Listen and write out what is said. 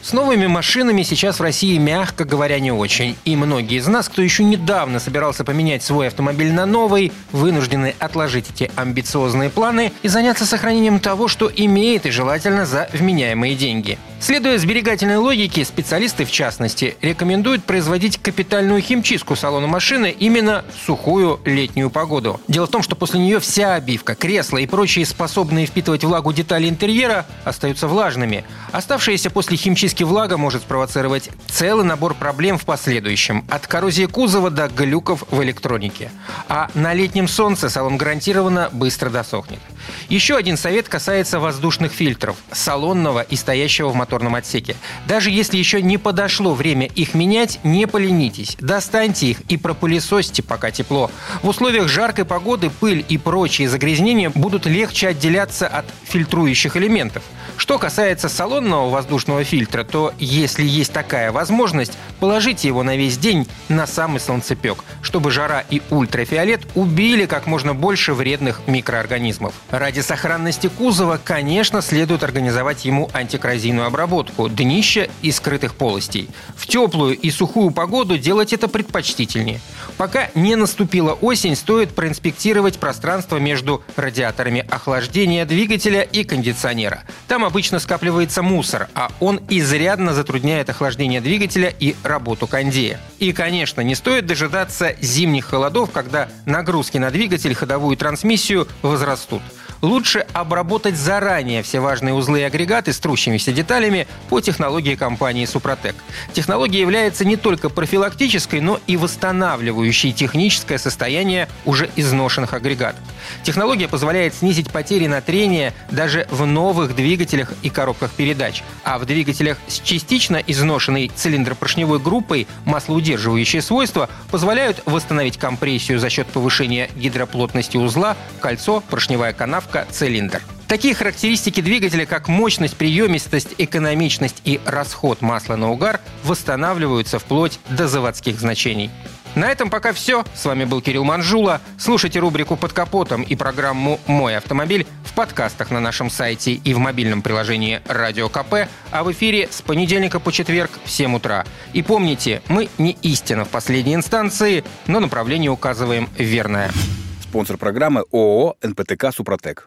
С новыми машинами сейчас в России, мягко говоря, не очень. И многие из нас, кто еще недавно собирался поменять свой автомобиль на новый, вынуждены отложить эти амбициозные планы и заняться сохранением того, что имеет и желательно за вменяемые деньги. Следуя сберегательной логике, специалисты, в частности, рекомендуют производить капитальную химчистку салона машины именно в сухую летнюю погоду. Дело в том, что после нее вся обивка, кресла и прочие способные впитывать влагу детали интерьера остаются влажными. Оставшаяся после химчистки влага может спровоцировать целый набор проблем в последующем, от коррозии кузова до глюков в электронике. А на летнем солнце салон гарантированно быстро досохнет. Еще один совет касается воздушных фильтров, салонного и стоящего в моторном отсеке. Даже если еще не подошло время их менять, не поленитесь. Достаньте их и пропылесосьте, пока тепло. В условиях жаркой погоды пыль и прочие загрязнения будут легче отделяться от фильтрующих элементов. Что касается салонного воздушного фильтра, то если есть такая возможность, положите его на весь день на самый солнцепек, чтобы жара и ультрафиолет убили как можно больше вредных микроорганизмов. Ради сохранности кузова, конечно, следует организовать ему антикоррозийную обработку днища и скрытых полостей. В теплую и сухую погоду делать это предпочтительнее. Пока не наступила осень, стоит проинспектировать пространство между радиаторами охлаждения двигателя и кондиционера. Там обычно скапливается мусор, а он изрядно затрудняет охлаждение двигателя и работу кондея. И, конечно, не стоит дожидаться зимних холодов, когда нагрузки на двигатель, ходовую трансмиссию возрастут лучше обработать заранее все важные узлы и агрегаты с трущимися деталями по технологии компании «Супротек». Технология является не только профилактической, но и восстанавливающей техническое состояние уже изношенных агрегатов. Технология позволяет снизить потери на трение даже в новых двигателях и коробках передач, а в двигателях с частично изношенной цилиндропоршневой группой маслоудерживающие свойства позволяют восстановить компрессию за счет повышения гидроплотности узла, кольцо, поршневая канавка цилиндр. Такие характеристики двигателя, как мощность, приемистость, экономичность и расход масла на угар, восстанавливаются вплоть до заводских значений. На этом пока все. С вами был Кирилл Манжула. Слушайте рубрику «Под капотом» и программу «Мой автомобиль» в подкастах на нашем сайте и в мобильном приложении «Радио КП», а в эфире с понедельника по четверг в 7 утра. И помните, мы не истина в последней инстанции, но направление указываем верное. Спонсор программы ООО «НПТК Супротек».